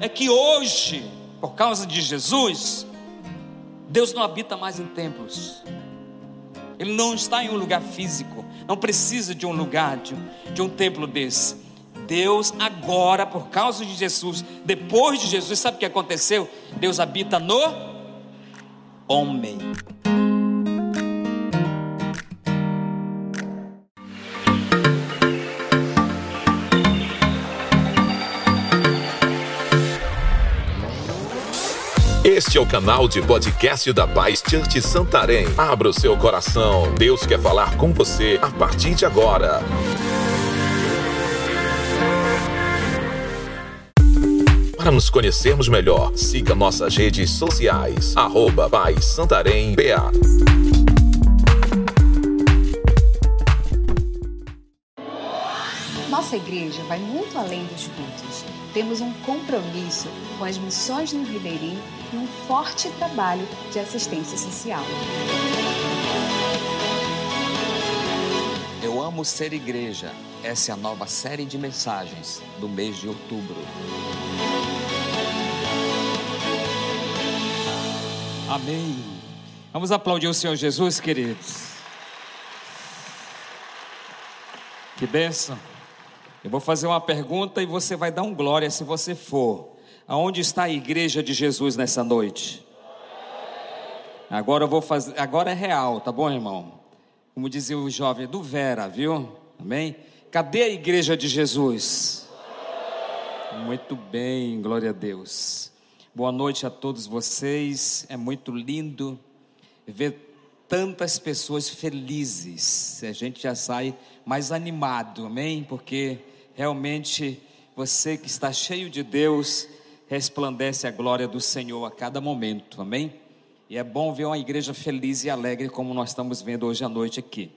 é que hoje, por causa de Jesus, Deus não habita mais em templos. Ele não está em um lugar físico, não precisa de um lugar, de, de um templo desse. Deus agora, por causa de Jesus, depois de Jesus, sabe o que aconteceu? Deus habita no homem. Este é o canal de podcast da Paz Church Santarém. Abra o seu coração. Deus quer falar com você a partir de agora. Para nos conhecermos melhor, siga nossas redes sociais. Arroba Paz Santarém BA. Nossa igreja vai muito além dos cultos. Temos um compromisso com as missões no Ribeirinho e um forte trabalho de assistência social. Eu amo ser igreja. Essa é a nova série de mensagens do mês de outubro. Amém. Vamos aplaudir o Senhor Jesus, queridos. Que bênção. Eu vou fazer uma pergunta e você vai dar um glória se você for. Aonde está a igreja de Jesus nessa noite? Agora eu vou fazer, agora é real, tá bom, irmão? Como dizia o jovem, do Vera, viu? Amém? Cadê a igreja de Jesus? Muito bem, glória a Deus. Boa noite a todos vocês. É muito lindo ver tantas pessoas felizes. A gente já sai mais animado, amém? Porque realmente você que está cheio de Deus, resplandece a glória do Senhor a cada momento, amém? E é bom ver uma igreja feliz e alegre como nós estamos vendo hoje à noite aqui.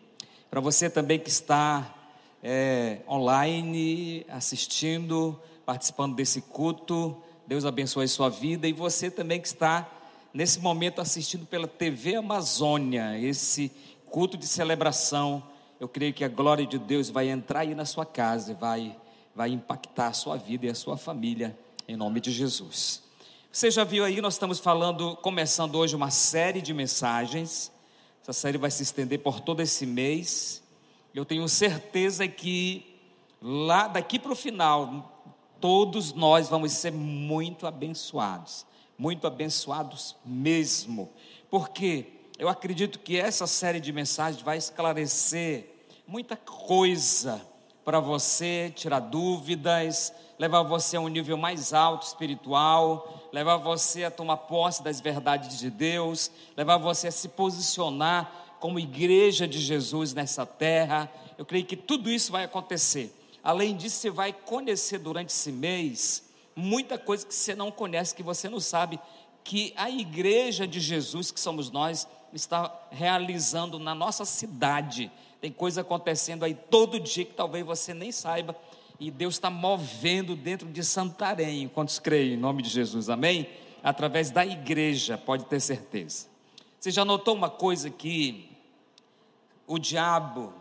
Para você também que está é, online, assistindo, participando desse culto, Deus abençoe sua vida. E você também que está nesse momento assistindo pela TV Amazônia, esse culto de celebração. Eu creio que a glória de Deus vai entrar aí na sua casa vai, vai impactar a sua vida e a sua família em nome de Jesus. Você já viu aí, nós estamos falando, começando hoje uma série de mensagens. Essa série vai se estender por todo esse mês. Eu tenho certeza que lá daqui para o final, todos nós vamos ser muito abençoados, muito abençoados mesmo. Porque eu acredito que essa série de mensagens vai esclarecer muita coisa para você, tirar dúvidas, levar você a um nível mais alto espiritual, levar você a tomar posse das verdades de Deus, levar você a se posicionar como igreja de Jesus nessa terra. Eu creio que tudo isso vai acontecer. Além disso, você vai conhecer durante esse mês muita coisa que você não conhece, que você não sabe, que a igreja de Jesus, que somos nós, está realizando na nossa cidade. Tem coisa acontecendo aí todo dia que talvez você nem saiba e Deus está movendo dentro de Santarém. Quantos creem em nome de Jesus? Amém? Através da igreja, pode ter certeza. Você já notou uma coisa que o diabo,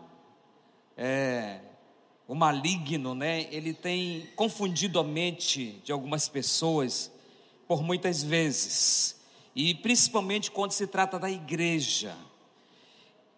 é, o maligno, né? Ele tem confundido a mente de algumas pessoas por muitas vezes. E principalmente quando se trata da igreja,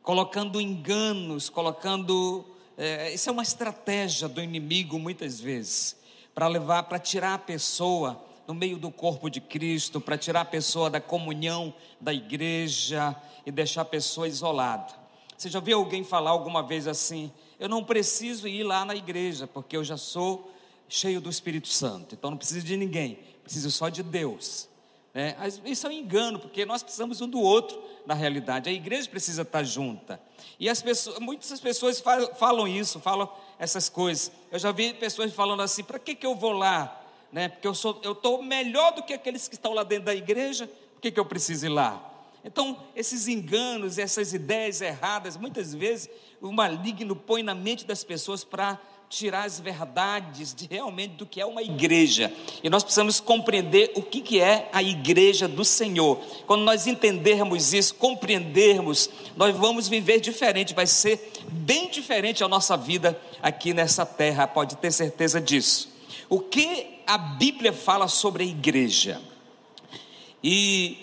colocando enganos, colocando é, isso é uma estratégia do inimigo muitas vezes, para levar, para tirar a pessoa no meio do corpo de Cristo, para tirar a pessoa da comunhão da igreja e deixar a pessoa isolada. Você já viu alguém falar alguma vez assim? Eu não preciso ir lá na igreja, porque eu já sou cheio do Espírito Santo, então não preciso de ninguém, preciso só de Deus. É, isso é um engano, porque nós precisamos um do outro na realidade. A igreja precisa estar junta. E as pessoas, muitas pessoas falam isso, falam essas coisas. Eu já vi pessoas falando assim: para que, que eu vou lá? Né? Porque eu estou melhor do que aqueles que estão lá dentro da igreja, por que, que eu preciso ir lá? Então, esses enganos, essas ideias erradas, muitas vezes o maligno põe na mente das pessoas para tirar as verdades de realmente do que é uma igreja. E nós precisamos compreender o que, que é a igreja do Senhor. Quando nós entendermos isso, compreendermos, nós vamos viver diferente, vai ser bem diferente a nossa vida aqui nessa terra, pode ter certeza disso. O que a Bíblia fala sobre a igreja. E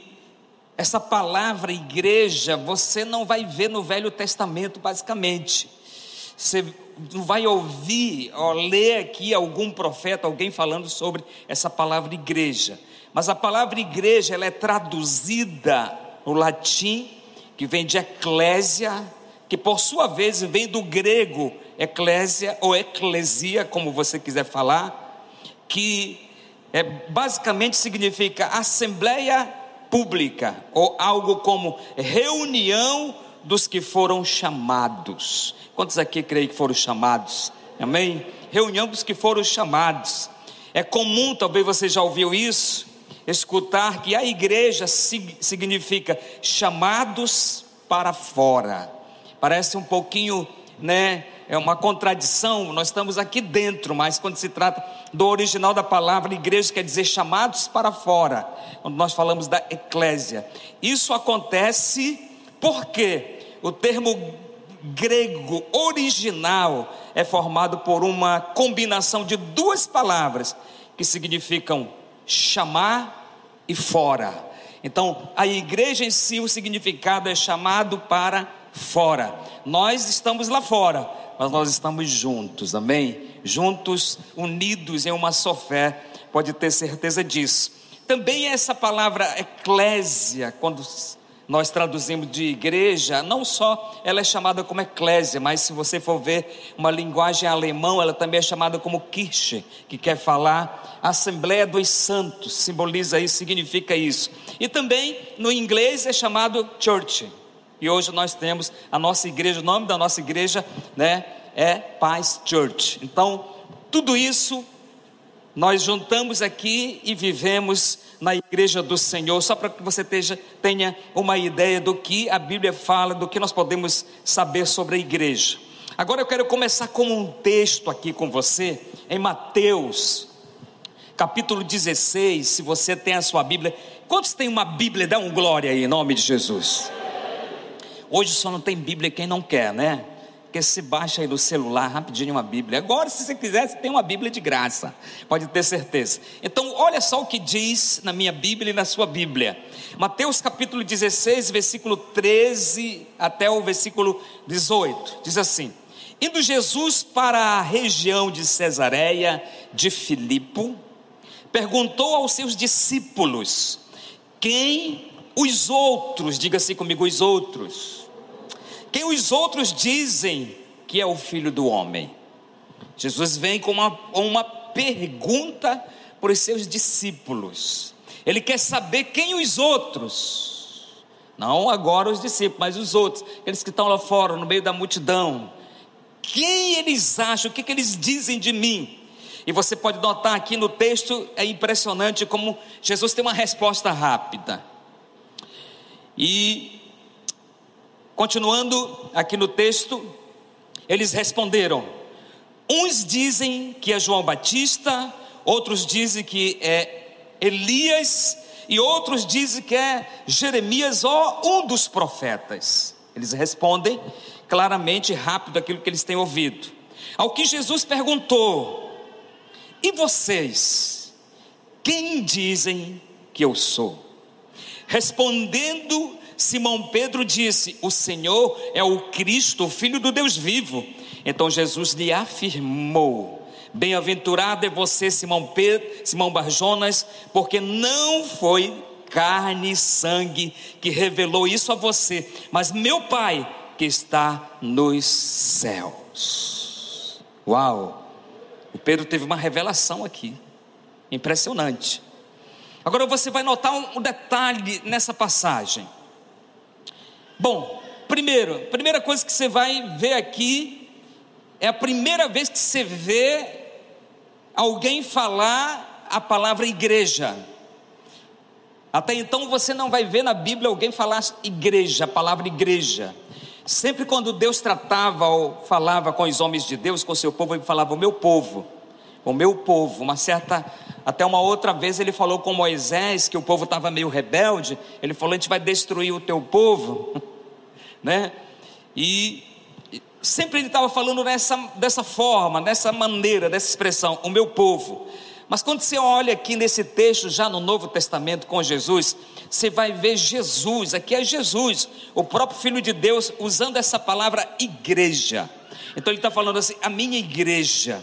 essa palavra igreja você não vai ver no Velho Testamento, basicamente. Você não vai ouvir ou ler aqui algum profeta, alguém falando sobre essa palavra igreja. Mas a palavra igreja ela é traduzida no latim, que vem de eclésia, que por sua vez vem do grego eclésia ou eclesia, como você quiser falar, que é, basicamente significa assembleia pública, ou algo como reunião dos que foram chamados. Quantos aqui creem que foram chamados? Amém? Reunião dos que foram chamados. É comum, talvez você já ouviu isso, escutar que a igreja significa chamados para fora. Parece um pouquinho, né? É uma contradição, nós estamos aqui dentro, mas quando se trata do original da palavra, igreja quer dizer chamados para fora, quando nós falamos da eclésia. Isso acontece porque o termo grego original é formado por uma combinação de duas palavras que significam chamar e fora. Então, a igreja em si, o significado é chamado para fora. Nós estamos lá fora, mas nós estamos juntos, amém? Juntos, unidos em uma só fé, pode ter certeza disso. Também essa palavra eclésia, quando nós traduzimos de igreja, não só ela é chamada como eclésia, mas se você for ver uma linguagem alemão, ela também é chamada como Kirche, que quer falar Assembleia dos Santos, simboliza isso, significa isso. E também no inglês é chamado church. E hoje nós temos a nossa igreja, o nome da nossa igreja, né, é Paz Church. Então, tudo isso nós juntamos aqui e vivemos na igreja do Senhor, só para que você tenha uma ideia do que a Bíblia fala, do que nós podemos saber sobre a igreja. Agora eu quero começar com um texto aqui com você, em Mateus, capítulo 16. Se você tem a sua Bíblia, quantos tem uma Bíblia? Dá um glória aí, em nome de Jesus. Hoje só não tem Bíblia quem não quer, né? Porque se baixa aí no celular rapidinho uma Bíblia. Agora, se você quiser, você tem uma Bíblia de graça, pode ter certeza. Então, olha só o que diz na minha Bíblia e na sua Bíblia. Mateus capítulo 16, versículo 13 até o versículo 18. Diz assim: Indo Jesus para a região de Cesareia de Filipo, perguntou aos seus discípulos: Quem os outros, diga assim comigo, os outros quem os outros dizem que é o filho do homem. Jesus vem com uma, uma pergunta para os seus discípulos. Ele quer saber quem os outros, não agora os discípulos, mas os outros, aqueles que estão lá fora, no meio da multidão. Quem eles acham, o que, que eles dizem de mim? E você pode notar aqui no texto, é impressionante como Jesus tem uma resposta rápida. E Continuando aqui no texto, eles responderam: uns dizem que é João Batista, outros dizem que é Elias, e outros dizem que é Jeremias ou um dos profetas. Eles respondem claramente, rápido, aquilo que eles têm ouvido. Ao que Jesus perguntou: E vocês, quem dizem que eu sou? Respondendo Simão Pedro disse: O Senhor é o Cristo, o Filho do Deus vivo. Então Jesus lhe afirmou: Bem-aventurado é você, Simão Pedro, Simão Barjonas, porque não foi carne e sangue que revelou isso a você, mas meu Pai que está nos céus. Uau! O Pedro teve uma revelação aqui, impressionante. Agora você vai notar um detalhe nessa passagem. Bom, primeiro, primeira coisa que você vai ver aqui é a primeira vez que você vê alguém falar a palavra igreja. Até então você não vai ver na Bíblia alguém falar igreja, a palavra igreja. Sempre quando Deus tratava ou falava com os homens de Deus, com o seu povo, ele falava o meu povo, o meu povo. Uma certa, até uma outra vez ele falou com Moisés que o povo estava meio rebelde. Ele falou: a gente vai destruir o teu povo. né? E sempre ele estava falando nessa, dessa forma, dessa maneira, dessa expressão, o meu povo. Mas quando você olha aqui nesse texto, já no Novo Testamento com Jesus, você vai ver Jesus, aqui é Jesus, o próprio Filho de Deus, usando essa palavra igreja. Então ele está falando assim: a minha igreja.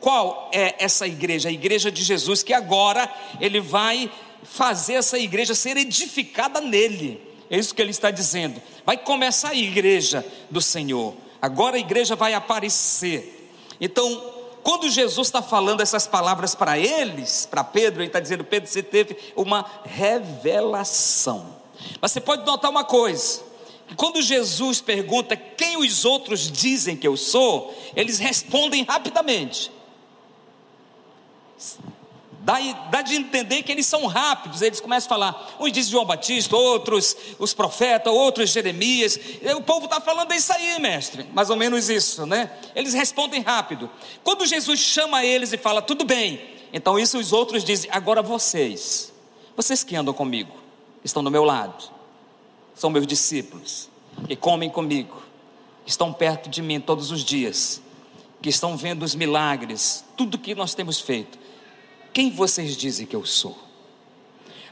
Qual é essa igreja? A igreja de Jesus, que agora ele vai fazer essa igreja ser edificada nele. É isso que ele está dizendo. Vai começar a igreja do Senhor. Agora a igreja vai aparecer. Então, quando Jesus está falando essas palavras para eles, para Pedro, ele está dizendo: Pedro, você teve uma revelação. Mas você pode notar uma coisa: quando Jesus pergunta quem os outros dizem que eu sou, eles respondem rapidamente. Dá, dá, de entender que eles são rápidos, eles começam a falar, uns dizem João Batista, outros os profetas, outros Jeremias, o povo está falando isso aí, mestre, mais ou menos isso, né? Eles respondem rápido. Quando Jesus chama eles e fala, tudo bem, então isso os outros dizem, agora vocês, vocês que andam comigo, estão do meu lado, são meus discípulos, que comem comigo, que estão perto de mim todos os dias, que estão vendo os milagres, tudo que nós temos feito quem vocês dizem que eu sou?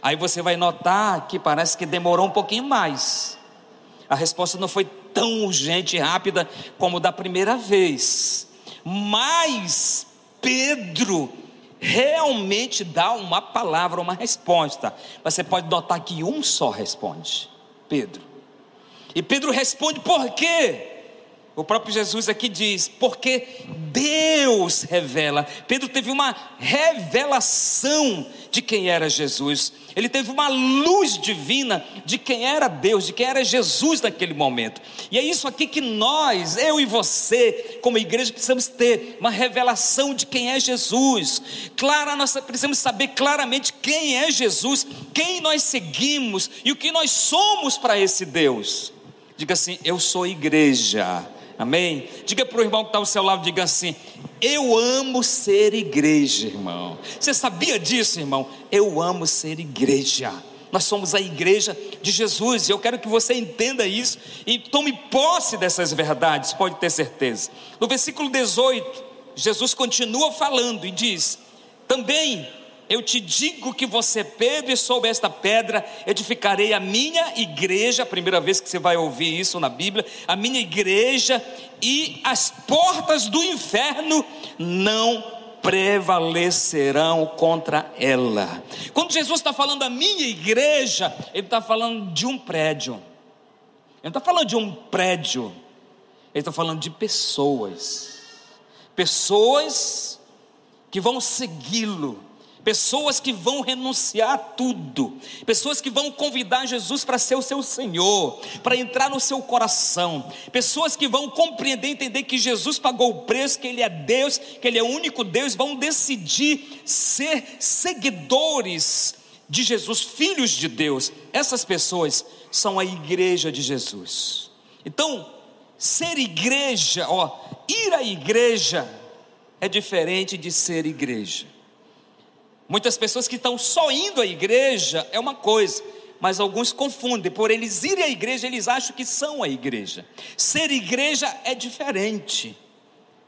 Aí você vai notar que parece que demorou um pouquinho mais. A resposta não foi tão urgente e rápida como da primeira vez. Mas Pedro realmente dá uma palavra, uma resposta. Você pode notar que um só responde: Pedro. E Pedro responde por quê? O próprio Jesus aqui diz: porque Deus revela. Pedro teve uma revelação de quem era Jesus. Ele teve uma luz divina de quem era Deus, de quem era Jesus naquele momento. E é isso aqui que nós, eu e você, como igreja, precisamos ter uma revelação de quem é Jesus. Clara, nós precisamos saber claramente quem é Jesus, quem nós seguimos e o que nós somos para esse Deus. Diga assim: eu sou igreja Amém? Diga para o irmão que está ao seu lado, diga assim: Eu amo ser igreja, irmão. Você sabia disso, irmão? Eu amo ser igreja. Nós somos a igreja de Jesus, e eu quero que você entenda isso e tome posse dessas verdades, pode ter certeza. No versículo 18, Jesus continua falando e diz: Também eu te digo que você, Pedro, e sobre esta pedra edificarei a minha igreja. Primeira vez que você vai ouvir isso na Bíblia, a minha igreja, e as portas do inferno não prevalecerão contra ela. Quando Jesus está falando da minha igreja, ele está falando de um prédio. Ele está falando de um prédio, ele está falando de pessoas. Pessoas que vão segui-lo pessoas que vão renunciar a tudo, pessoas que vão convidar Jesus para ser o seu Senhor, para entrar no seu coração, pessoas que vão compreender, entender que Jesus pagou o preço, que Ele é Deus, que Ele é o único Deus, vão decidir ser seguidores de Jesus, filhos de Deus. Essas pessoas são a igreja de Jesus. Então, ser igreja, ó, ir à igreja é diferente de ser igreja. Muitas pessoas que estão só indo à igreja é uma coisa, mas alguns confundem. Por eles irem à igreja, eles acham que são a igreja. Ser igreja é diferente.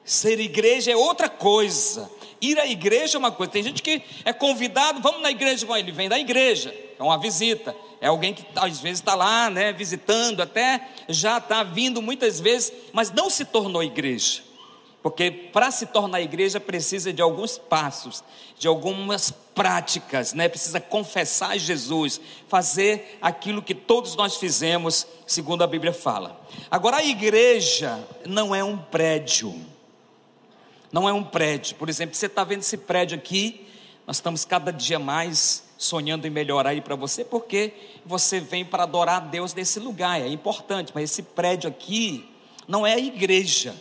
Ser igreja é outra coisa. Ir à igreja é uma coisa. Tem gente que é convidado, vamos na igreja com ele, vem da igreja, é uma visita. É alguém que às vezes está lá, né, visitando, até já está vindo muitas vezes, mas não se tornou igreja. Porque para se tornar igreja precisa de alguns passos, de algumas práticas, né? Precisa confessar Jesus, fazer aquilo que todos nós fizemos, segundo a Bíblia fala. Agora a igreja não é um prédio. Não é um prédio. Por exemplo, você está vendo esse prédio aqui, nós estamos cada dia mais sonhando em melhorar aí para você, porque você vem para adorar a Deus nesse lugar, é importante, mas esse prédio aqui não é a igreja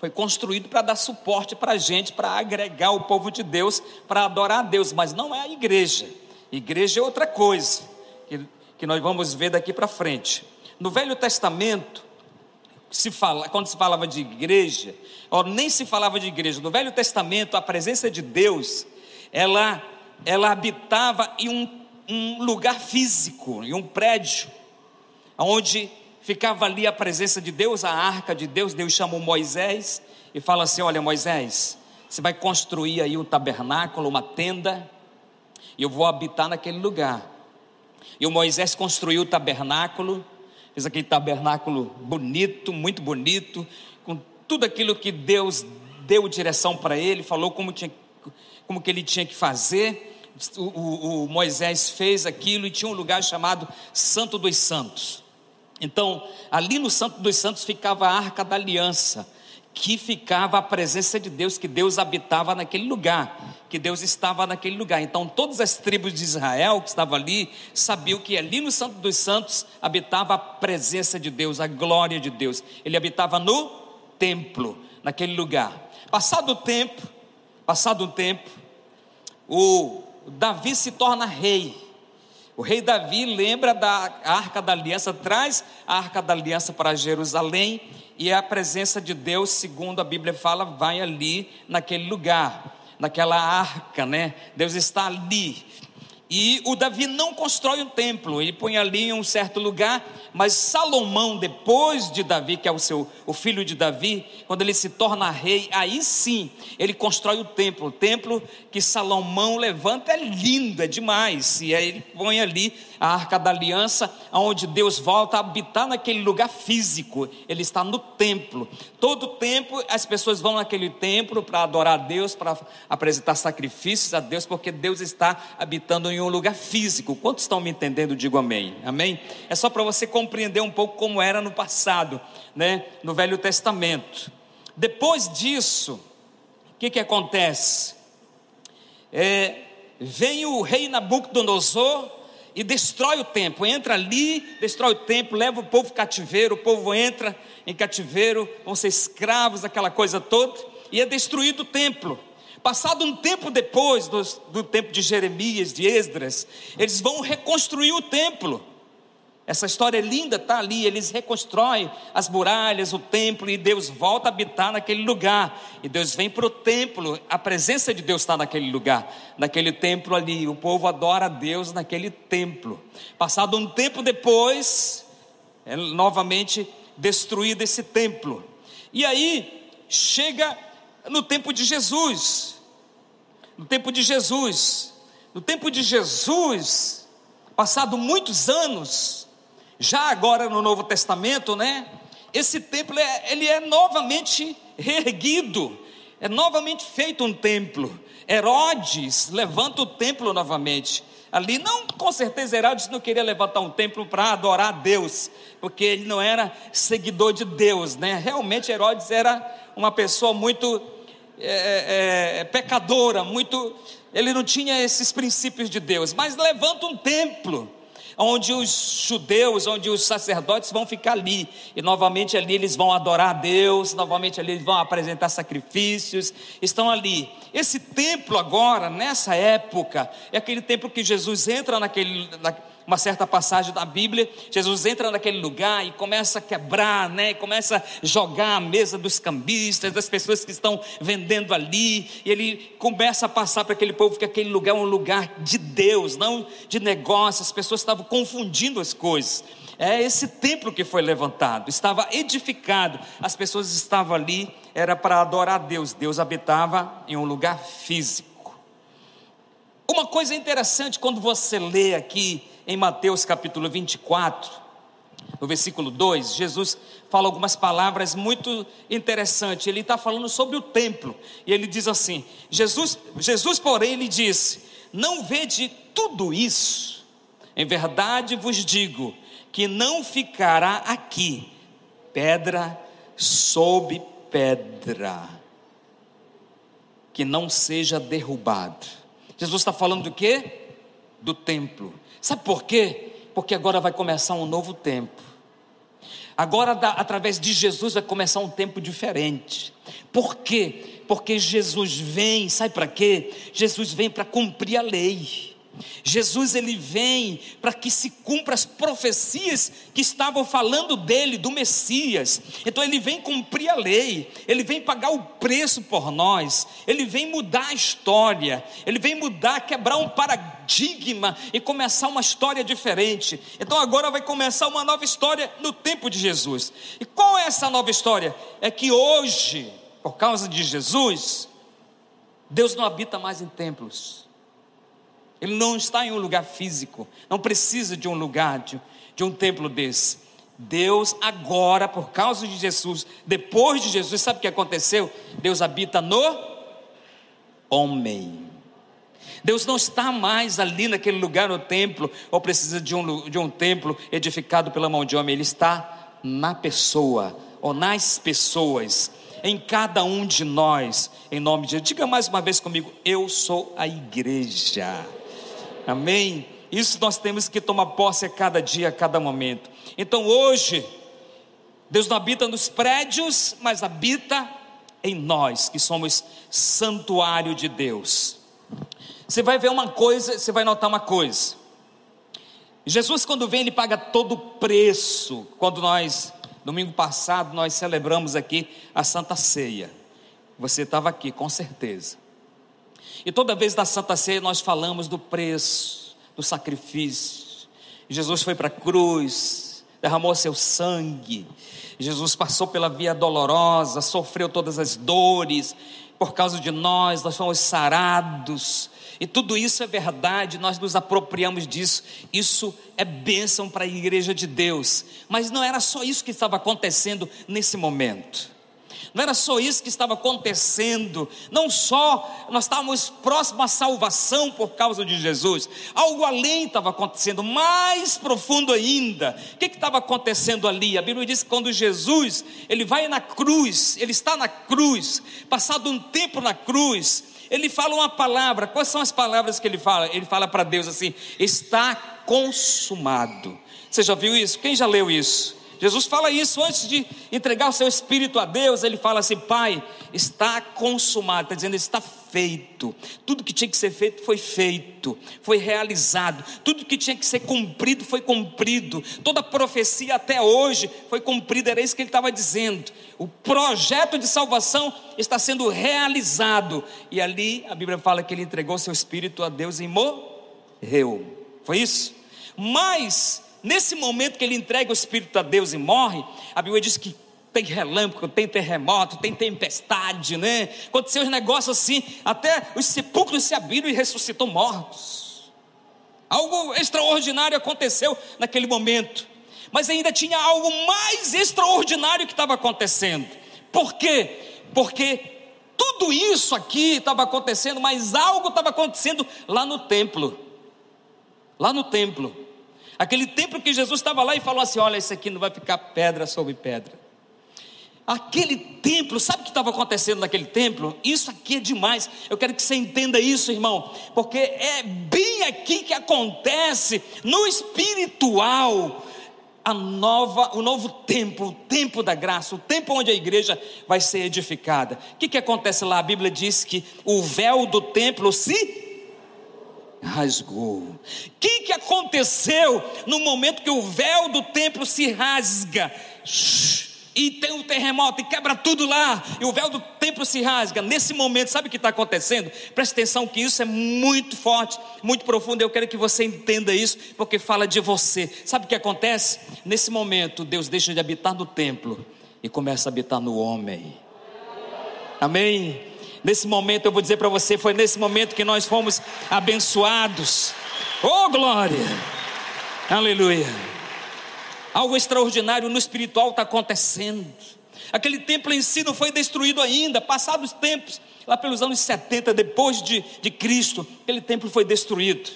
foi construído para dar suporte para a gente, para agregar o povo de Deus, para adorar a Deus, mas não é a igreja. Igreja é outra coisa, que, que nós vamos ver daqui para frente. No Velho Testamento, se fala, quando se falava de igreja, nem se falava de igreja. No Velho Testamento, a presença de Deus, ela, ela habitava em um, um lugar físico, em um prédio, onde ficava ali a presença de Deus, a arca de Deus. Deus chamou Moisés e fala assim: Olha, Moisés, Você vai construir aí um tabernáculo, uma tenda, e eu vou habitar naquele lugar. E o Moisés construiu o tabernáculo, fez aquele tabernáculo bonito, muito bonito, com tudo aquilo que Deus deu direção para ele, falou como, tinha, como que ele tinha que fazer. O, o, o Moisés fez aquilo e tinha um lugar chamado Santo dos Santos. Então, ali no Santo dos Santos ficava a arca da aliança, que ficava a presença de Deus, que Deus habitava naquele lugar, que Deus estava naquele lugar. Então, todas as tribos de Israel que estavam ali sabiam que ali no Santo dos Santos habitava a presença de Deus, a glória de Deus. Ele habitava no templo, naquele lugar. Passado o tempo, passado o tempo, o Davi se torna rei. O rei Davi lembra da arca da aliança, traz a arca da aliança para Jerusalém e a presença de Deus, segundo a Bíblia fala, vai ali naquele lugar, naquela arca, né? Deus está ali. E o Davi não constrói um templo, ele põe ali em um certo lugar, mas Salomão, depois de Davi, que é o seu o filho de Davi, quando ele se torna rei, aí sim ele constrói o templo. O templo que Salomão levanta é lindo, é demais. E aí ele põe ali a arca da aliança, onde Deus volta a habitar naquele lugar físico, ele está no templo. Todo tempo as pessoas vão naquele templo para adorar a Deus, para apresentar sacrifícios a Deus, porque Deus está habitando em um lugar físico. Quantos estão me entendendo? Digo amém. Amém? É só para você compreender um pouco como era no passado, né? no Velho Testamento. Depois disso, o que, que acontece? É, vem o rei Nabucodonosor e destrói o templo. Entra ali, destrói o templo, leva o povo cativeiro, o povo entra em cativeiro, vão ser escravos, aquela coisa toda, e é destruído o templo. Passado um tempo depois do, do tempo de Jeremias, de Esdras, eles vão reconstruir o templo. Essa história é linda, está ali. Eles reconstroem as muralhas, o templo, e Deus volta a habitar naquele lugar. E Deus vem para o templo, a presença de Deus está naquele lugar, naquele templo ali. O povo adora a Deus naquele templo. Passado um tempo depois, é novamente destruído esse templo. E aí chega no tempo de Jesus. No tempo de Jesus. No tempo de Jesus, passado muitos anos, já agora no Novo Testamento, né? Esse templo é, ele é novamente reerguido, é novamente feito um templo. Herodes levanta o templo novamente. Ali, não, com certeza, Herodes não queria levantar um templo para adorar a Deus, porque ele não era seguidor de Deus, né? Realmente, Herodes era uma pessoa muito é, é, é pecadora, muito. Ele não tinha esses princípios de Deus, mas levanta um templo onde os judeus, onde os sacerdotes vão ficar ali, e novamente ali eles vão adorar a Deus, novamente ali eles vão apresentar sacrifícios, estão ali. Esse templo agora, nessa época, é aquele templo que Jesus entra naquele. Na, uma certa passagem da Bíblia, Jesus entra naquele lugar e começa a quebrar, né? começa a jogar a mesa dos cambistas, das pessoas que estão vendendo ali, e ele começa a passar para aquele povo que aquele lugar é um lugar de Deus, não de negócio, as pessoas estavam confundindo as coisas. É esse templo que foi levantado, estava edificado, as pessoas estavam ali, era para adorar a Deus, Deus habitava em um lugar físico. Uma coisa interessante quando você lê aqui em Mateus capítulo 24, no versículo 2, Jesus fala algumas palavras muito interessantes. Ele está falando sobre o templo. E ele diz assim: Jesus, Jesus, porém, lhe disse: Não vede tudo isso. Em verdade vos digo que não ficará aqui pedra sob pedra que não seja derrubado. Jesus está falando do quê? Do templo. Sabe por quê? Porque agora vai começar um novo tempo. Agora, através de Jesus, vai começar um tempo diferente. Por quê? Porque Jesus vem, sabe para quê? Jesus vem para cumprir a lei. Jesus ele vem para que se cumpra as profecias que estavam falando dele, do Messias. Então ele vem cumprir a lei, ele vem pagar o preço por nós, ele vem mudar a história, ele vem mudar, quebrar um paradigma e começar uma história diferente. Então agora vai começar uma nova história no tempo de Jesus. E qual é essa nova história? É que hoje, por causa de Jesus, Deus não habita mais em templos. Ele não está em um lugar físico. Não precisa de um lugar, de, de um templo desse. Deus agora, por causa de Jesus, depois de Jesus, sabe o que aconteceu? Deus habita no homem. Deus não está mais ali naquele lugar no templo, ou precisa de um, de um templo edificado pela mão de homem, Ele está na pessoa, ou nas pessoas em cada um de nós, em nome de Jesus. Diga mais uma vez comigo: Eu sou a igreja. Amém? Isso nós temos que tomar posse a cada dia, a cada momento. Então hoje, Deus não habita nos prédios, mas habita em nós, que somos santuário de Deus. Você vai ver uma coisa, você vai notar uma coisa. Jesus, quando vem, ele paga todo o preço. Quando nós Domingo passado nós celebramos aqui a Santa Ceia. Você estava aqui, com certeza. E toda vez na Santa Ceia nós falamos do preço, do sacrifício. Jesus foi para a cruz, derramou seu sangue. Jesus passou pela via dolorosa, sofreu todas as dores. Por causa de nós, nós fomos sarados. E tudo isso é verdade, nós nos apropriamos disso. Isso é bênção para a igreja de Deus. Mas não era só isso que estava acontecendo nesse momento. Não era só isso que estava acontecendo. Não só nós estávamos próximos à salvação por causa de Jesus. Algo além estava acontecendo, mais profundo ainda. O que estava acontecendo ali? A Bíblia diz que quando Jesus ele vai na cruz, ele está na cruz, passado um tempo na cruz, ele fala uma palavra. Quais são as palavras que ele fala? Ele fala para Deus assim: está consumado. Você já viu isso? Quem já leu isso? Jesus fala isso antes de entregar o seu espírito a Deus. Ele fala assim: Pai, está consumado, está dizendo, está feito. Tudo que tinha que ser feito foi feito, foi realizado. Tudo que tinha que ser cumprido foi cumprido. Toda profecia até hoje foi cumprida. Era isso que ele estava dizendo. O projeto de salvação está sendo realizado. E ali a Bíblia fala que ele entregou seu espírito a Deus e morreu. Foi isso? Mas nesse momento que ele entrega o espírito a Deus e morre, a Bíblia diz que tem relâmpago, tem terremoto, tem tempestade, né? Aconteceu os negócios assim, até os sepulcros se abriram e ressuscitou mortos. Algo extraordinário aconteceu naquele momento, mas ainda tinha algo mais extraordinário que estava acontecendo. Por quê? Porque tudo isso aqui estava acontecendo, mas algo estava acontecendo lá no templo. Lá no templo. Aquele templo que Jesus estava lá e falou assim: Olha, isso aqui não vai ficar pedra sobre pedra. Aquele templo, sabe o que estava acontecendo naquele templo? Isso aqui é demais. Eu quero que você entenda isso, irmão, porque é bem aqui que acontece no espiritual a nova, o novo templo, o tempo da graça, o tempo onde a igreja vai ser edificada. O que, que acontece lá? A Bíblia diz que o véu do templo se rasgou. O que, que aconteceu no momento que o véu do templo se rasga? E tem um terremoto e quebra tudo lá, e o véu do templo se rasga. Nesse momento, sabe o que está acontecendo? Preste atenção que isso é muito forte, muito profundo. Eu quero que você entenda isso, porque fala de você. Sabe o que acontece? Nesse momento, Deus deixa de habitar no templo e começa a habitar no homem. Amém? Nesse momento eu vou dizer para você, foi nesse momento que nós fomos abençoados. Oh glória! Aleluia! Algo extraordinário no espiritual está acontecendo. Aquele templo em si não foi destruído ainda, passados tempos, lá pelos anos 70, depois de, de Cristo, aquele templo foi destruído.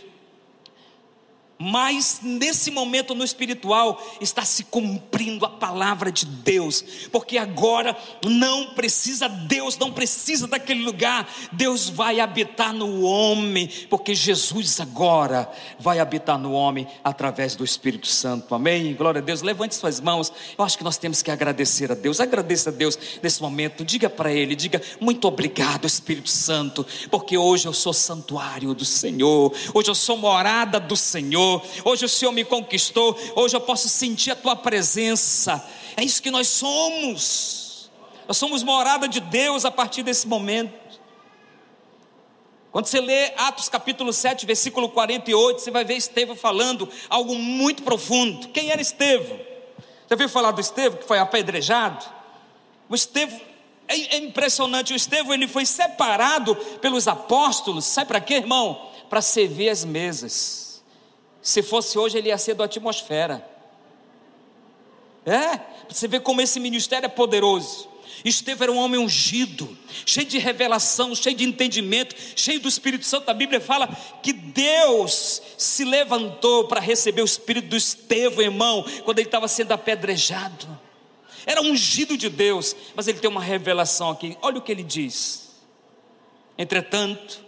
Mas nesse momento no espiritual está se cumprindo a palavra de Deus, porque agora não precisa Deus, não precisa daquele lugar, Deus vai habitar no homem, porque Jesus agora vai habitar no homem através do Espírito Santo. Amém? Glória a Deus. Levante suas mãos. Eu acho que nós temos que agradecer a Deus. Agradeça a Deus nesse momento. Diga para ele, diga muito obrigado, Espírito Santo, porque hoje eu sou santuário do Senhor. Hoje eu sou morada do Senhor. Hoje o Senhor me conquistou. Hoje eu posso sentir a tua presença. É isso que nós somos. Nós somos morada de Deus a partir desse momento. Quando você lê Atos capítulo 7, versículo 48, você vai ver Estevão falando algo muito profundo. Quem era Estevão? Já viu falar do Estevão que foi apedrejado? O Estevão É, é impressionante, o Estevão ele foi separado pelos apóstolos, sabe para quê, irmão? Para servir as mesas. Se fosse hoje, ele ia ser da atmosfera. É, você vê como esse ministério é poderoso. Estevão era um homem ungido, cheio de revelação, cheio de entendimento, cheio do Espírito Santo. A Bíblia fala que Deus se levantou para receber o Espírito do Estevão, irmão, quando ele estava sendo apedrejado. Era ungido de Deus, mas ele tem uma revelação aqui. Olha o que ele diz. Entretanto,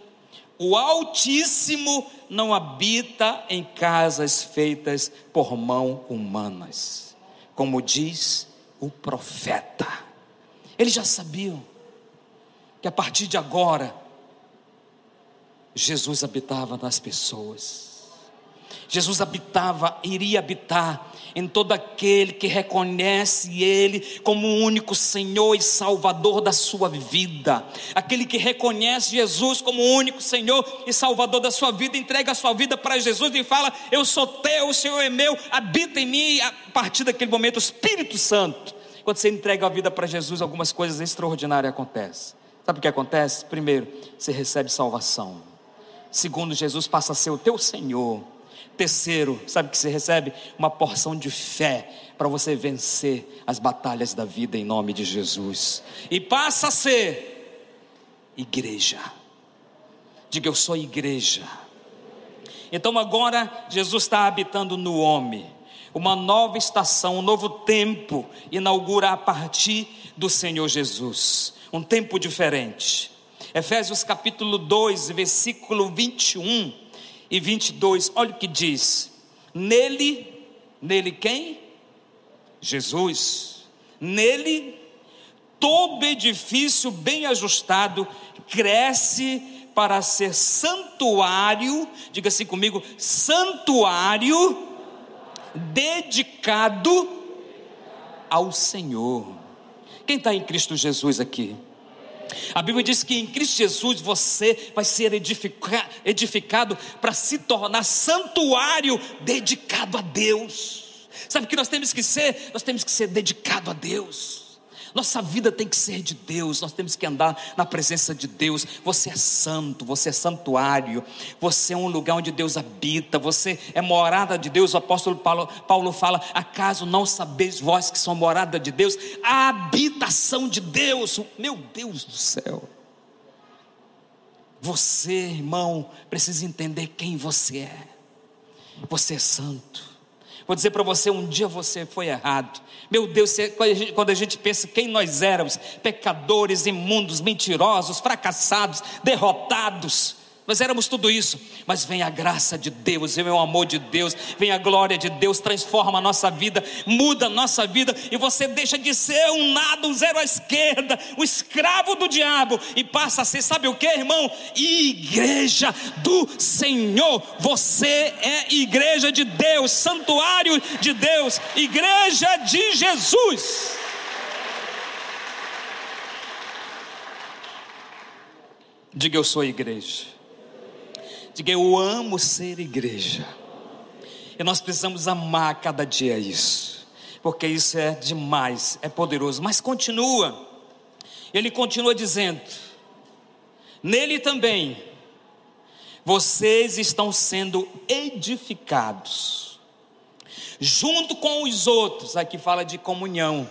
o Altíssimo não habita em casas feitas por mão humanas, como diz o profeta. Eles já sabiam que a partir de agora, Jesus habitava nas pessoas. Jesus habitava, iria habitar em todo aquele que reconhece Ele como o único Senhor e Salvador da sua vida. Aquele que reconhece Jesus como o único Senhor e Salvador da sua vida, entrega a sua vida para Jesus e fala: Eu sou teu, o Senhor é meu, habita em mim. A partir daquele momento, o Espírito Santo quando você entrega a vida para Jesus, algumas coisas extraordinárias acontecem. Sabe o que acontece? Primeiro, você recebe salvação. Segundo, Jesus passa a ser o teu Senhor. Terceiro, sabe que você recebe? Uma porção de fé para você vencer as batalhas da vida em nome de Jesus. E passa a ser igreja. Diga, eu sou igreja. Então agora Jesus está habitando no homem uma nova estação, um novo tempo inaugura a partir do Senhor Jesus, um tempo diferente. Efésios capítulo 2, versículo 21 e 22, olha o que diz: Nele, nele quem? Jesus. Nele, todo edifício bem ajustado cresce para ser santuário, diga assim comigo, santuário dedicado ao Senhor. Quem está em Cristo Jesus aqui? A Bíblia diz que em Cristo Jesus você vai ser edificado para se tornar santuário dedicado a Deus. Sabe o que nós temos que ser? Nós temos que ser dedicado a Deus. Nossa vida tem que ser de Deus, nós temos que andar na presença de Deus. Você é santo, você é santuário, você é um lugar onde Deus habita, você é morada de Deus. O apóstolo Paulo, Paulo fala: acaso não sabeis vós que são morada de Deus? A habitação de Deus, meu Deus do céu. Você, irmão, precisa entender quem você é. Você é santo. Vou dizer para você: um dia você foi errado. Meu Deus, quando a gente pensa quem nós éramos, pecadores, imundos, mentirosos, fracassados, derrotados, nós éramos tudo isso, mas vem a graça de Deus, vem o amor de Deus, vem a glória de Deus, transforma a nossa vida, muda a nossa vida, e você deixa de ser um nada, um zero à esquerda, o escravo do diabo, e passa a ser, sabe o que, irmão? Igreja do Senhor. Você é igreja de Deus, santuário de Deus, igreja de Jesus. Diga eu sou igreja. Diga, eu amo ser igreja. E nós precisamos amar cada dia isso, porque isso é demais, é poderoso. Mas continua, ele continua dizendo: nele também vocês estão sendo edificados, junto com os outros. Aqui fala de comunhão,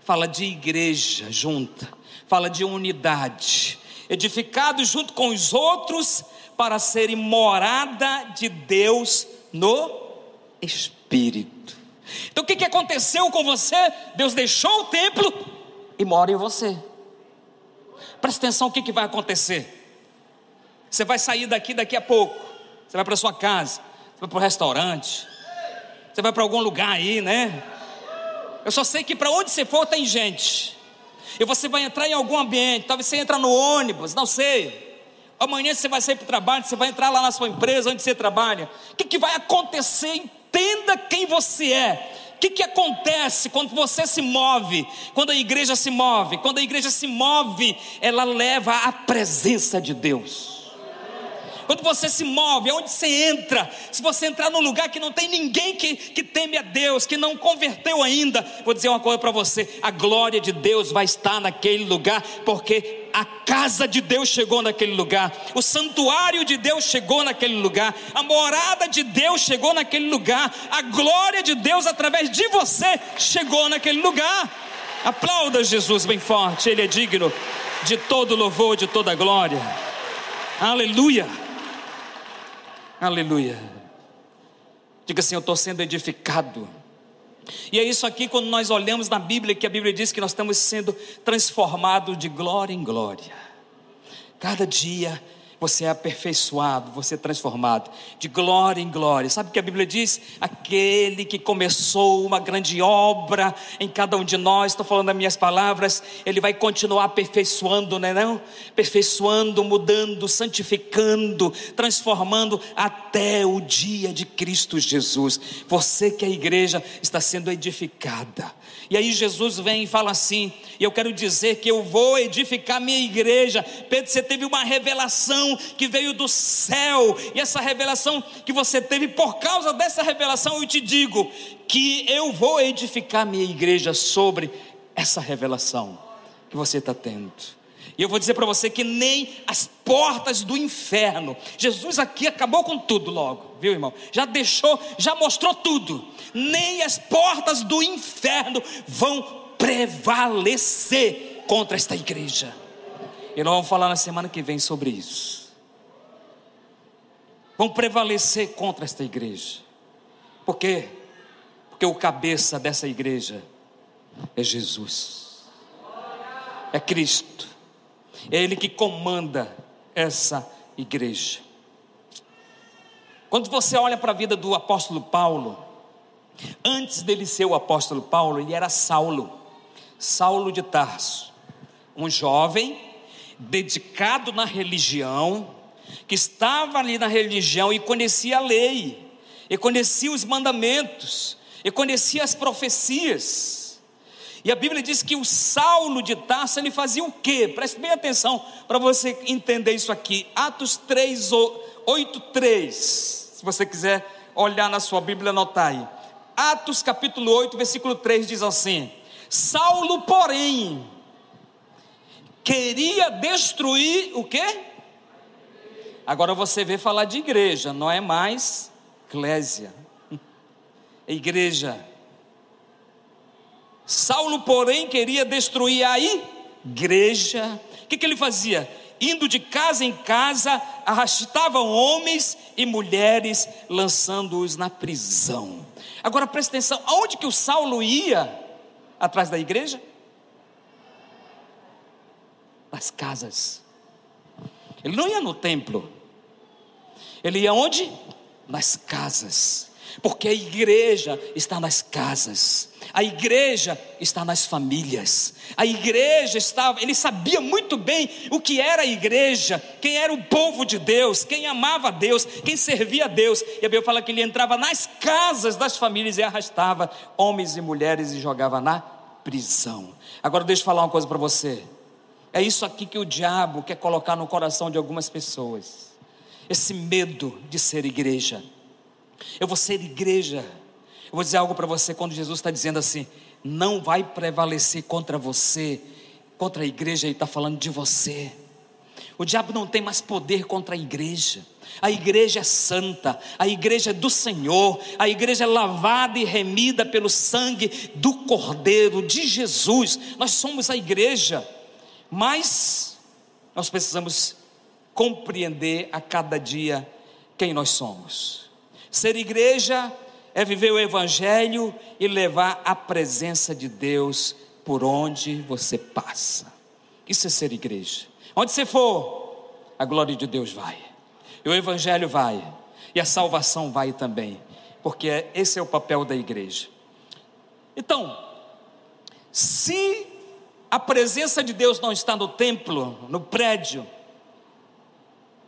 fala de igreja junta, fala de unidade. Edificados junto com os outros para serem morada de Deus no Espírito. Então o que, aconteceu com você? Deus deixou o templo e mora em você. Presta atenção o que, que vai acontecer. Você vai sair daqui daqui a pouco. Você vai para sua casa, você vai para o restaurante, você vai para algum lugar aí, né? Eu só sei que para onde você for tem gente. E você vai entrar em algum ambiente, talvez você entre no ônibus, não sei. Amanhã você vai sair para o trabalho, você vai entrar lá na sua empresa onde você trabalha. O que, que vai acontecer? Entenda quem você é. O que, que acontece quando você se move? Quando a igreja se move? Quando a igreja se move, ela leva a presença de Deus. quando você se move, aonde você entra, se você entrar num lugar que não tem ninguém que, que teme a Deus, que não converteu ainda, vou dizer uma coisa para você: a glória de Deus vai estar naquele lugar, porque a casa de Deus chegou naquele lugar, o santuário de Deus chegou naquele lugar, a morada de Deus chegou naquele lugar, a glória de Deus através de você chegou naquele lugar. Aplauda Jesus bem forte, Ele é digno de todo louvor, de toda glória. Aleluia. Aleluia. Diga assim: Eu estou sendo edificado. E é isso aqui quando nós olhamos na Bíblia, que a Bíblia diz que nós estamos sendo transformados de glória em glória. Cada dia você é aperfeiçoado, você é transformado de glória em glória. Sabe o que a Bíblia diz? Aquele que começou uma grande obra em cada um de nós, estou falando as minhas palavras, ele vai continuar aperfeiçoando, não é não? Aperfeiçoando, mudando, santificando, transformando até o dia de Cristo Jesus. Você que é a igreja está sendo edificada. E aí Jesus vem e fala assim: eu quero dizer que eu vou edificar minha igreja. Pedro, você teve uma revelação que veio do céu, e essa revelação que você teve, por causa dessa revelação, eu te digo que eu vou edificar minha igreja sobre essa revelação que você está tendo. E eu vou dizer para você que nem as portas do inferno, Jesus aqui acabou com tudo logo, viu irmão? Já deixou, já mostrou tudo. Nem as portas do inferno vão prevalecer contra esta igreja. E nós vamos falar na semana que vem sobre isso. Vão prevalecer contra esta igreja. Por quê? Porque o cabeça dessa igreja é Jesus. É Cristo. É Ele que comanda essa igreja. Quando você olha para a vida do apóstolo Paulo, antes dele ser o apóstolo Paulo, ele era Saulo, Saulo de Tarso, um jovem dedicado na religião, que estava ali na religião e conhecia a lei, e conhecia os mandamentos, e conhecia as profecias. E a Bíblia diz que o Saulo de Tarso ele fazia o quê? Preste bem atenção para você entender isso aqui. Atos 3, 8, 3. Se você quiser olhar na sua Bíblia, anotar aí. Atos capítulo 8, versículo 3 diz assim: Saulo, porém, queria destruir o quê? Agora você vê falar de igreja, não é mais eclésia. É igreja. Saulo, porém, queria destruir a igreja. O que, que ele fazia? Indo de casa em casa, arrastavam homens e mulheres, lançando-os na prisão. Agora presta atenção, aonde que o Saulo ia atrás da igreja? Nas casas. Ele não ia no templo. Ele ia onde? Nas casas. Porque a igreja está nas casas. A igreja está nas famílias. A igreja estava, ele sabia muito bem o que era a igreja, quem era o povo de Deus, quem amava a Deus, quem servia a Deus. E a Bíblia fala que ele entrava nas casas das famílias e arrastava homens e mulheres e jogava na prisão. Agora deixa eu falar uma coisa para você. É isso aqui que o diabo quer colocar no coração de algumas pessoas. Esse medo de ser igreja. Eu vou ser igreja eu vou dizer algo para você quando Jesus está dizendo assim: não vai prevalecer contra você, contra a igreja, ele está falando de você. O diabo não tem mais poder contra a igreja. A igreja é santa, a igreja é do Senhor, a igreja é lavada e remida pelo sangue do Cordeiro de Jesus. Nós somos a igreja, mas nós precisamos compreender a cada dia quem nós somos. Ser igreja é viver o Evangelho e levar a presença de Deus por onde você passa. Isso é ser igreja. Onde você for, a glória de Deus vai, e o Evangelho vai, e a salvação vai também, porque esse é o papel da igreja. Então, se a presença de Deus não está no templo, no prédio,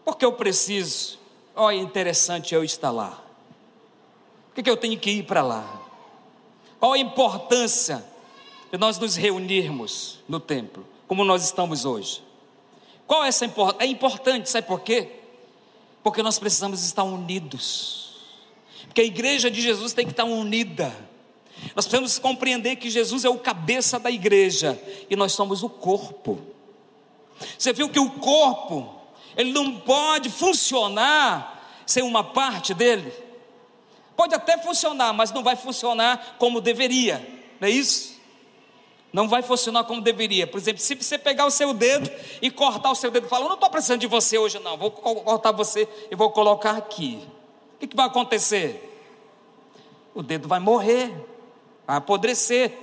porque eu preciso, olha, é interessante eu estar lá. Por que, que eu tenho que ir para lá? Qual a importância de nós nos reunirmos no templo, como nós estamos hoje? Qual é essa importância? É importante, sabe por quê? Porque nós precisamos estar unidos. Porque a igreja de Jesus tem que estar unida. Nós precisamos compreender que Jesus é o cabeça da igreja e nós somos o corpo. Você viu que o corpo, ele não pode funcionar sem uma parte dele. Pode até funcionar, mas não vai funcionar como deveria, não é isso? Não vai funcionar como deveria. Por exemplo, se você pegar o seu dedo e cortar o seu dedo falar, não estou precisando de você hoje, não, vou cortar você e vou colocar aqui. O que, que vai acontecer? O dedo vai morrer, vai apodrecer,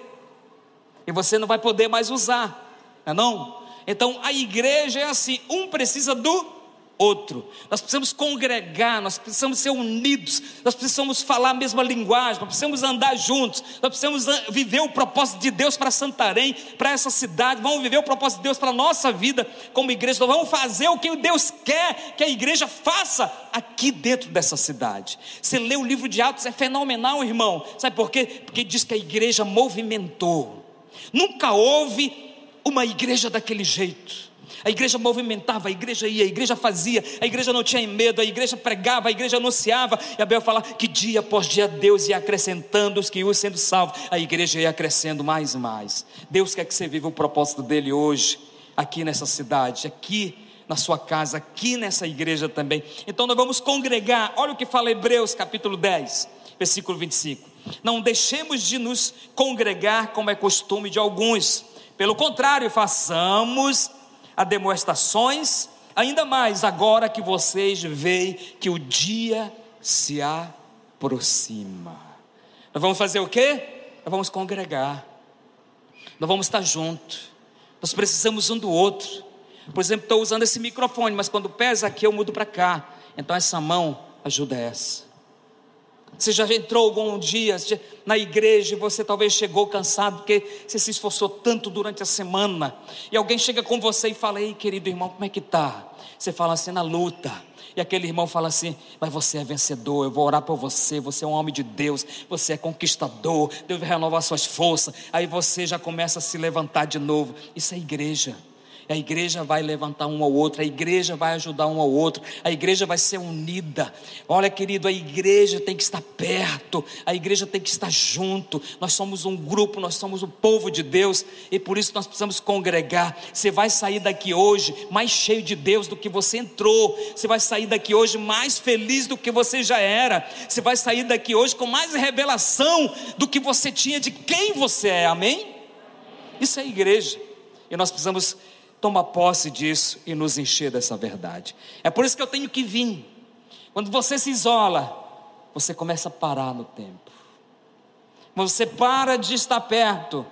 e você não vai poder mais usar, não é não? Então a igreja é assim: um precisa do outro. Nós precisamos congregar, nós precisamos ser unidos, nós precisamos falar a mesma linguagem, nós precisamos andar juntos, nós precisamos viver o propósito de Deus para Santarém, para essa cidade, vamos viver o propósito de Deus para a nossa vida como igreja, nós vamos fazer o que Deus quer que a igreja faça aqui dentro dessa cidade. Você lê o livro de Atos, é fenomenal, irmão. Sabe por quê? Porque diz que a igreja movimentou. Nunca houve uma igreja daquele jeito. A igreja movimentava, a igreja ia, a igreja fazia, a igreja não tinha medo, a igreja pregava, a igreja anunciava. E Abel fala que dia após dia Deus ia acrescentando os que iam sendo salvos, a igreja ia crescendo mais e mais. Deus quer que você viva o propósito dele hoje, aqui nessa cidade, aqui na sua casa, aqui nessa igreja também. Então nós vamos congregar, olha o que fala Hebreus capítulo 10, versículo 25. Não deixemos de nos congregar como é costume de alguns, pelo contrário, façamos a demonstrações, ainda mais agora que vocês veem que o dia se aproxima. Nós vamos fazer o quê? Nós vamos congregar, nós vamos estar juntos, nós precisamos um do outro. Por exemplo, estou usando esse microfone, mas quando pesa aqui eu mudo para cá. Então essa mão ajuda essa. Você já entrou algum dia na igreja e você talvez chegou cansado porque você se esforçou tanto durante a semana. E alguém chega com você e fala: Ei, querido irmão, como é que tá? Você fala assim na luta. E aquele irmão fala assim: Mas você é vencedor, eu vou orar por você. Você é um homem de Deus, você é conquistador. Deus vai renovar suas forças. Aí você já começa a se levantar de novo. Isso é igreja a igreja vai levantar um ao outro, a igreja vai ajudar um ao outro, a igreja vai ser unida. Olha, querido, a igreja tem que estar perto, a igreja tem que estar junto. Nós somos um grupo, nós somos o povo de Deus e por isso nós precisamos congregar. Você vai sair daqui hoje mais cheio de Deus do que você entrou, você vai sair daqui hoje mais feliz do que você já era, você vai sair daqui hoje com mais revelação do que você tinha de quem você é, amém? Isso é igreja. E nós precisamos toma posse disso e nos encher dessa verdade. É por isso que eu tenho que vir. Quando você se isola, você começa a parar no tempo. Quando você para de estar perto,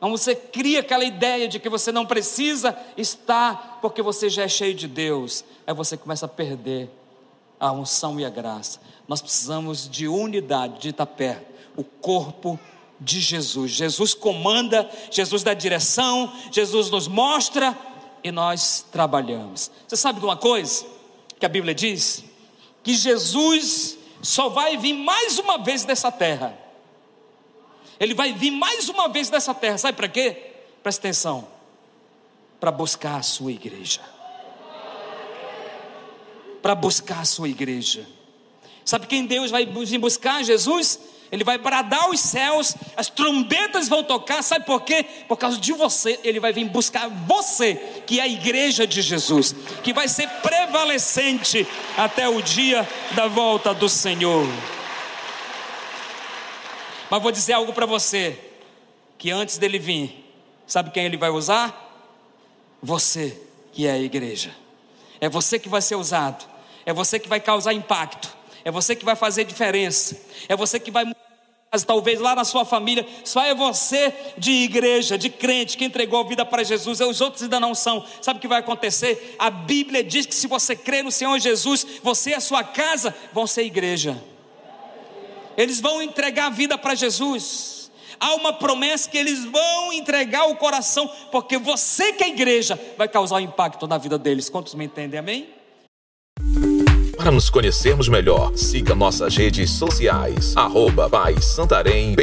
quando você cria aquela ideia de que você não precisa estar porque você já é cheio de Deus, aí você começa a perder a unção e a graça. Nós precisamos de unidade, de estar perto. O corpo de Jesus. Jesus comanda, Jesus dá direção, Jesus nos mostra e nós trabalhamos. Você sabe de uma coisa que a Bíblia diz? Que Jesus só vai vir mais uma vez dessa terra. Ele vai vir mais uma vez dessa terra. Sabe para quê? Presta atenção. Para buscar a sua igreja. Para buscar a sua igreja. Sabe quem Deus vai vir buscar? Jesus? Ele vai bradar os céus, as trombetas vão tocar, sabe por quê? Por causa de você, ele vai vir buscar você, que é a igreja de Jesus, que vai ser prevalecente até o dia da volta do Senhor. Mas vou dizer algo para você, que antes dele vir, sabe quem ele vai usar? Você, que é a igreja. É você que vai ser usado, é você que vai causar impacto. É você que vai fazer diferença. É você que vai mas talvez lá na sua família, só é você de igreja, de crente, que entregou a vida para Jesus, os outros ainda não são. Sabe o que vai acontecer? A Bíblia diz que se você crê no Senhor Jesus, você e a sua casa vão ser igreja. Eles vão entregar a vida para Jesus. Há uma promessa que eles vão entregar o coração, porque você que é igreja vai causar um impacto na vida deles. Quantos me entendem? Amém? Para nos conhecermos melhor, siga nossas redes sociais. Arroba Pai Santarém.